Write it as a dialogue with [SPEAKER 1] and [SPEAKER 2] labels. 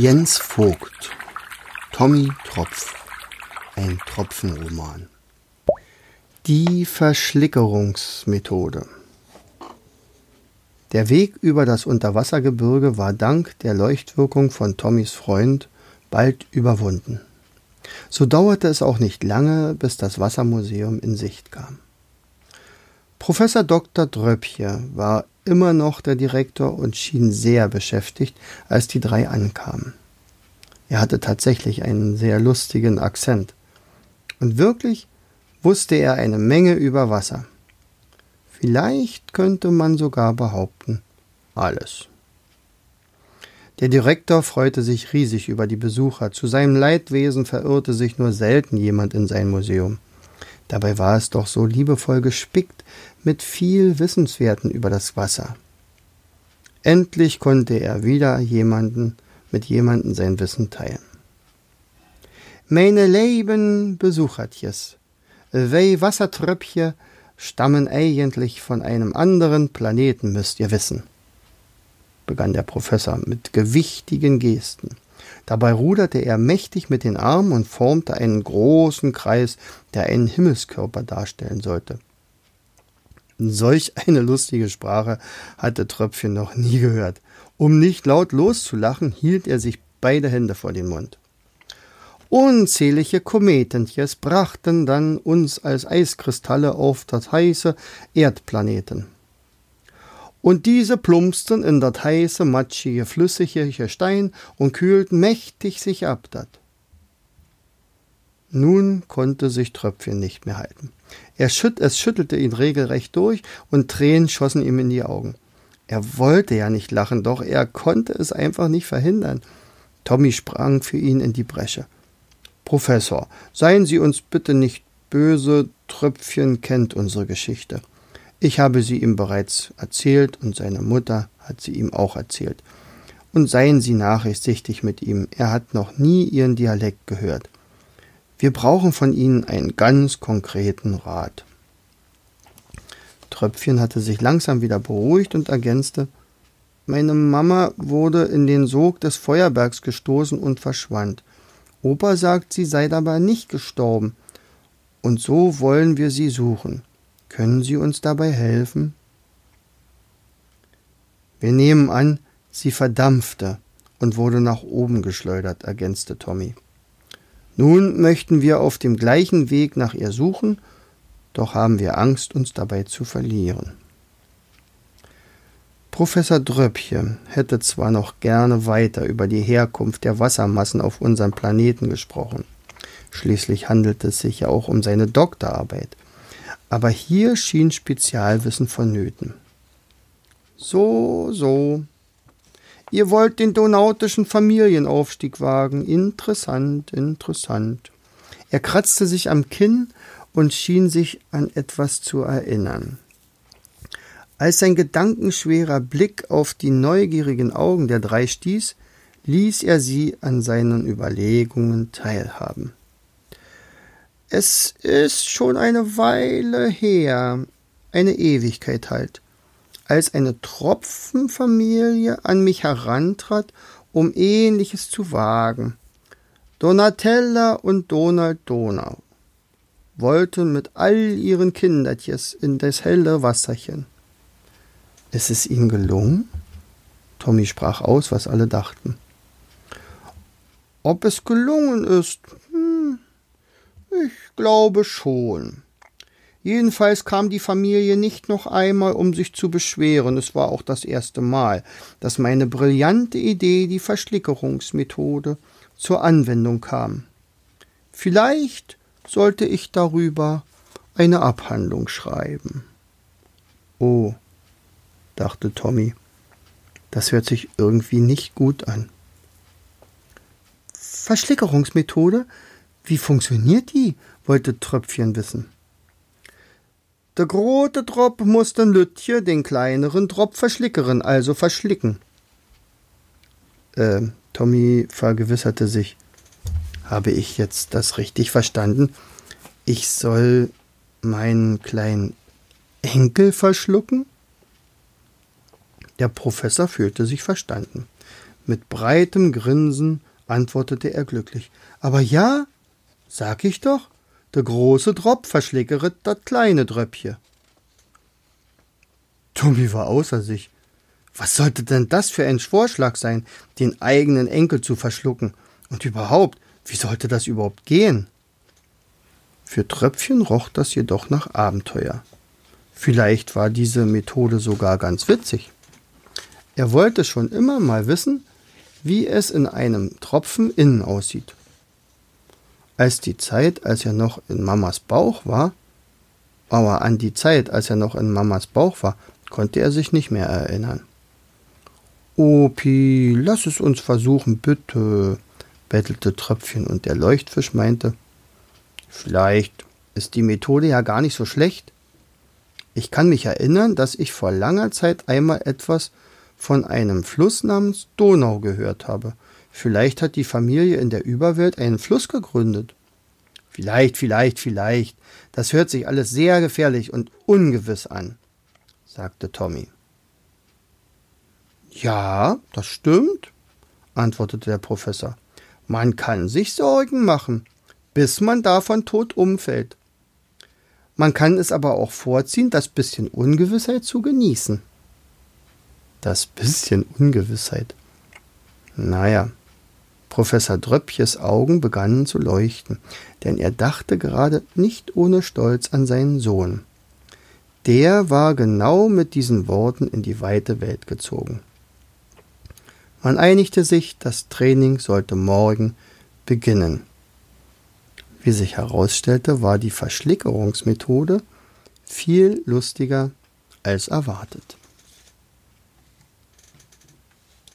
[SPEAKER 1] Jens Vogt Tommy Tropf Ein Tropfenroman Die Verschlickerungsmethode Der Weg über das Unterwassergebirge war dank der Leuchtwirkung von Tommys Freund bald überwunden. So dauerte es auch nicht lange, bis das Wassermuseum in Sicht kam. Professor Dr. Dröppje war immer noch der Direktor und schien sehr beschäftigt, als die drei ankamen. Er hatte tatsächlich einen sehr lustigen Akzent. Und wirklich wusste er eine Menge über Wasser. Vielleicht könnte man sogar behaupten, alles. Der Direktor freute sich riesig über die Besucher. Zu seinem Leidwesen verirrte sich nur selten jemand in sein Museum. Dabei war es doch so liebevoll gespickt mit viel Wissenswerten über das Wasser. Endlich konnte er wieder jemanden mit jemanden sein Wissen teilen. Meine lieben Besuchertjes, wei Wassertröpfchen stammen eigentlich von einem anderen Planeten, müsst ihr wissen, begann der Professor mit gewichtigen Gesten. Dabei ruderte er mächtig mit den Armen und formte einen großen Kreis, der einen Himmelskörper darstellen sollte. Solch eine lustige Sprache hatte Tröpfchen noch nie gehört. Um nicht laut loszulachen, hielt er sich beide Hände vor den Mund. Unzählige Kometentjes brachten dann uns als Eiskristalle auf das heiße Erdplaneten. Und diese plumpsten in das heiße, matschige, flüssige Gestein und kühlten mächtig sich ab dat. Nun konnte sich Tröpfchen nicht mehr halten. Er schütt, es schüttelte ihn regelrecht durch und Tränen schossen ihm in die Augen. Er wollte ja nicht lachen, doch er konnte es einfach nicht verhindern. Tommy sprang für ihn in die Bresche. Professor, seien Sie uns bitte nicht böse, Tröpfchen kennt unsere Geschichte. Ich habe sie ihm bereits erzählt und seine Mutter hat sie ihm auch erzählt. Und seien Sie nachsichtig mit ihm, er hat noch nie Ihren Dialekt gehört. Wir brauchen von Ihnen einen ganz konkreten Rat. Tröpfchen hatte sich langsam wieder beruhigt und ergänzte Meine Mama wurde in den Sog des Feuerbergs gestoßen und verschwand. Opa sagt, sie sei dabei nicht gestorben. Und so wollen wir sie suchen. Können Sie uns dabei helfen? Wir nehmen an, sie verdampfte und wurde nach oben geschleudert, ergänzte Tommy. Nun möchten wir auf dem gleichen Weg nach ihr suchen, doch haben wir Angst, uns dabei zu verlieren. Professor Dröppche hätte zwar noch gerne weiter über die Herkunft der Wassermassen auf unserem Planeten gesprochen. Schließlich handelt es sich ja auch um seine Doktorarbeit. Aber hier schien Spezialwissen vonnöten. So, so, Ihr wollt den donautischen Familienaufstieg wagen. Interessant, interessant. Er kratzte sich am Kinn und schien sich an etwas zu erinnern. Als sein gedankenschwerer Blick auf die neugierigen Augen der drei stieß, ließ er sie an seinen Überlegungen teilhaben. Es ist schon eine Weile her, eine Ewigkeit halt als eine Tropfenfamilie an mich herantrat, um ähnliches zu wagen. Donatella und Donald Donau wollten mit all ihren Kindertjes in das helle Wasserchen. Ist es ihnen gelungen? Tommy sprach aus, was alle dachten. Ob es gelungen ist? Glaube schon. Jedenfalls kam die Familie nicht noch einmal, um sich zu beschweren. Es war auch das erste Mal, dass meine brillante Idee, die Verschlickerungsmethode, zur Anwendung kam. Vielleicht sollte ich darüber eine Abhandlung schreiben. Oh, dachte Tommy, das hört sich irgendwie nicht gut an. Verschlickerungsmethode? Wie funktioniert die? wollte Tröpfchen wissen. Der große Drop muss den Lütje den kleineren Drop verschlickeren, also verschlicken. Äh, Tommy vergewisserte sich. Habe ich jetzt das richtig verstanden? Ich soll meinen kleinen Enkel verschlucken? Der Professor fühlte sich verstanden. Mit breitem Grinsen antwortete er glücklich. Aber ja, sag ich doch, der große Drop verschlickeret dat kleine Dröppche. Tommy war außer sich. Was sollte denn das für ein Vorschlag sein, den eigenen Enkel zu verschlucken? Und überhaupt, wie sollte das überhaupt gehen? Für Tröpfchen roch das jedoch nach Abenteuer. Vielleicht war diese Methode sogar ganz witzig. Er wollte schon immer mal wissen, wie es in einem Tropfen innen aussieht. Als die Zeit, als er noch in Mamas Bauch war, aber an die Zeit, als er noch in Mamas Bauch war, konnte er sich nicht mehr erinnern. Opi, lass es uns versuchen, bitte, bettelte Tröpfchen, und der Leuchtfisch meinte, vielleicht ist die Methode ja gar nicht so schlecht. Ich kann mich erinnern, dass ich vor langer Zeit einmal etwas von einem Fluss namens Donau gehört habe. Vielleicht hat die Familie in der Überwelt einen Fluss gegründet. Vielleicht, vielleicht, vielleicht. Das hört sich alles sehr gefährlich und ungewiss an, sagte Tommy. Ja, das stimmt, antwortete der Professor. Man kann sich Sorgen machen, bis man davon tot umfällt. Man kann es aber auch vorziehen, das bisschen Ungewissheit zu genießen. Das bisschen Ungewissheit. Naja, Professor Dröppches Augen begannen zu leuchten, denn er dachte gerade nicht ohne Stolz an seinen Sohn. Der war genau mit diesen Worten in die weite Welt gezogen. Man einigte sich, das Training sollte morgen beginnen. Wie sich herausstellte, war die Verschlickerungsmethode viel lustiger als erwartet.